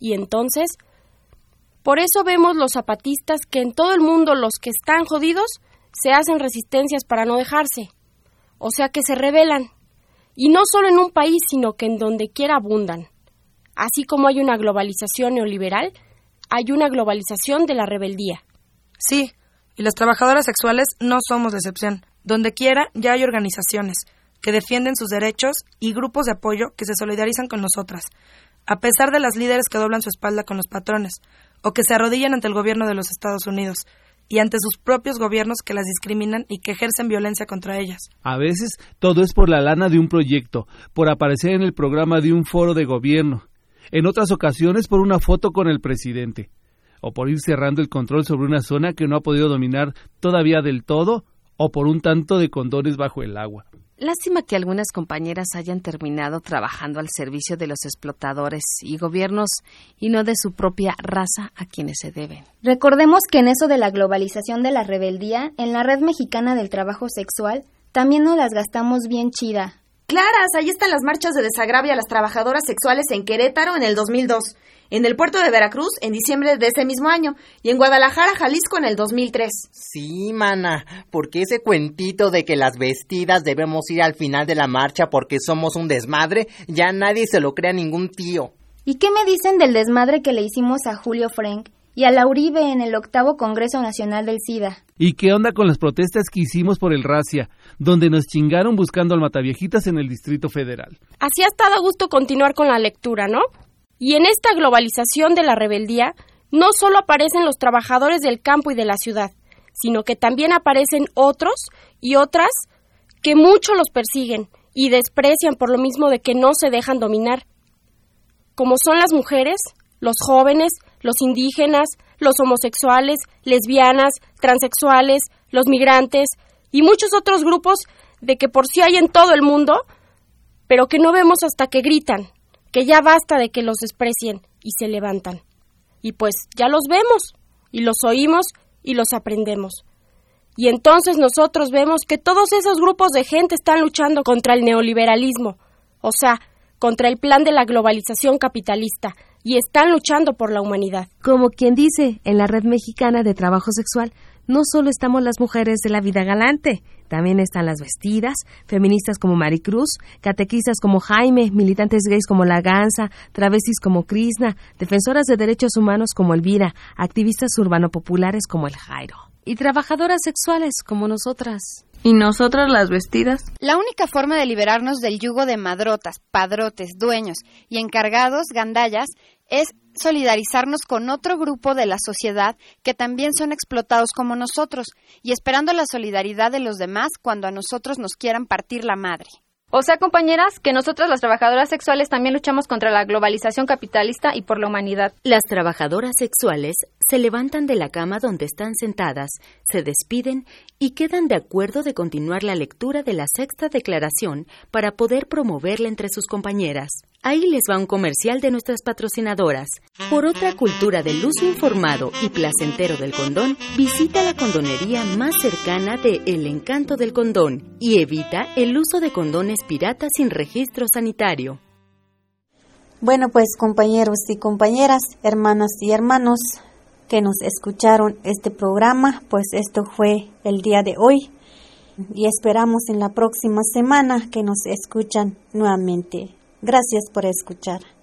Y entonces, por eso vemos los zapatistas que en todo el mundo los que están jodidos se hacen resistencias para no dejarse, o sea que se rebelan, y no solo en un país, sino que en donde quiera abundan. Así como hay una globalización neoliberal, hay una globalización de la rebeldía. Sí, y las trabajadoras sexuales no somos excepción. Donde quiera ya hay organizaciones que defienden sus derechos y grupos de apoyo que se solidarizan con nosotras, a pesar de las líderes que doblan su espalda con los patrones, o que se arrodillan ante el gobierno de los Estados Unidos, y ante sus propios gobiernos que las discriminan y que ejercen violencia contra ellas. A veces todo es por la lana de un proyecto, por aparecer en el programa de un foro de gobierno, en otras ocasiones por una foto con el presidente, o por ir cerrando el control sobre una zona que no ha podido dominar todavía del todo, o por un tanto de condones bajo el agua. Lástima que algunas compañeras hayan terminado trabajando al servicio de los explotadores y gobiernos y no de su propia raza a quienes se deben. Recordemos que en eso de la globalización de la rebeldía, en la red mexicana del trabajo sexual, también nos las gastamos bien chida. Claras, ahí están las marchas de desagravio a las trabajadoras sexuales en Querétaro en el 2002 en el puerto de Veracruz en diciembre de ese mismo año y en Guadalajara, Jalisco en el 2003. Sí, mana, porque ese cuentito de que las vestidas debemos ir al final de la marcha porque somos un desmadre, ya nadie se lo crea ningún tío. ¿Y qué me dicen del desmadre que le hicimos a Julio Frank? y a la Uribe en el octavo Congreso Nacional del SIDA. ¿Y qué onda con las protestas que hicimos por el Racia, donde nos chingaron buscando al Mataviejitas en el Distrito Federal? Así ha estado a gusto continuar con la lectura, ¿no? Y en esta globalización de la rebeldía, no solo aparecen los trabajadores del campo y de la ciudad, sino que también aparecen otros y otras que mucho los persiguen y desprecian por lo mismo de que no se dejan dominar, como son las mujeres, los jóvenes, los indígenas, los homosexuales, lesbianas, transexuales, los migrantes y muchos otros grupos de que por sí hay en todo el mundo, pero que no vemos hasta que gritan, que ya basta de que los desprecien y se levantan. Y pues ya los vemos, y los oímos, y los aprendemos. Y entonces nosotros vemos que todos esos grupos de gente están luchando contra el neoliberalismo, o sea, contra el plan de la globalización capitalista, y están luchando por la humanidad. Como quien dice, en la Red Mexicana de Trabajo Sexual, no solo estamos las mujeres de la vida galante, también están las vestidas, feministas como Maricruz, catequistas como Jaime, militantes gays como La Ganza, travestis como Krishna, defensoras de derechos humanos como Elvira, activistas urbano-populares como el Jairo, y trabajadoras sexuales como nosotras. ¿Y nosotras las vestidas? La única forma de liberarnos del yugo de madrotas, padrotes, dueños y encargados, gandallas, es solidarizarnos con otro grupo de la sociedad que también son explotados como nosotros y esperando la solidaridad de los demás cuando a nosotros nos quieran partir la madre. O sea, compañeras, que nosotras las trabajadoras sexuales también luchamos contra la globalización capitalista y por la humanidad. Las trabajadoras sexuales se levantan de la cama donde están sentadas, se despiden y quedan de acuerdo de continuar la lectura de la sexta declaración para poder promoverla entre sus compañeras. Ahí les va un comercial de nuestras patrocinadoras. Por otra cultura del uso informado y placentero del condón, visita la condonería más cercana de El Encanto del Condón y evita el uso de condones piratas sin registro sanitario. Bueno, pues compañeros y compañeras, hermanas y hermanos que nos escucharon este programa, pues esto fue el día de hoy y esperamos en la próxima semana que nos escuchan nuevamente. Gracias por escuchar.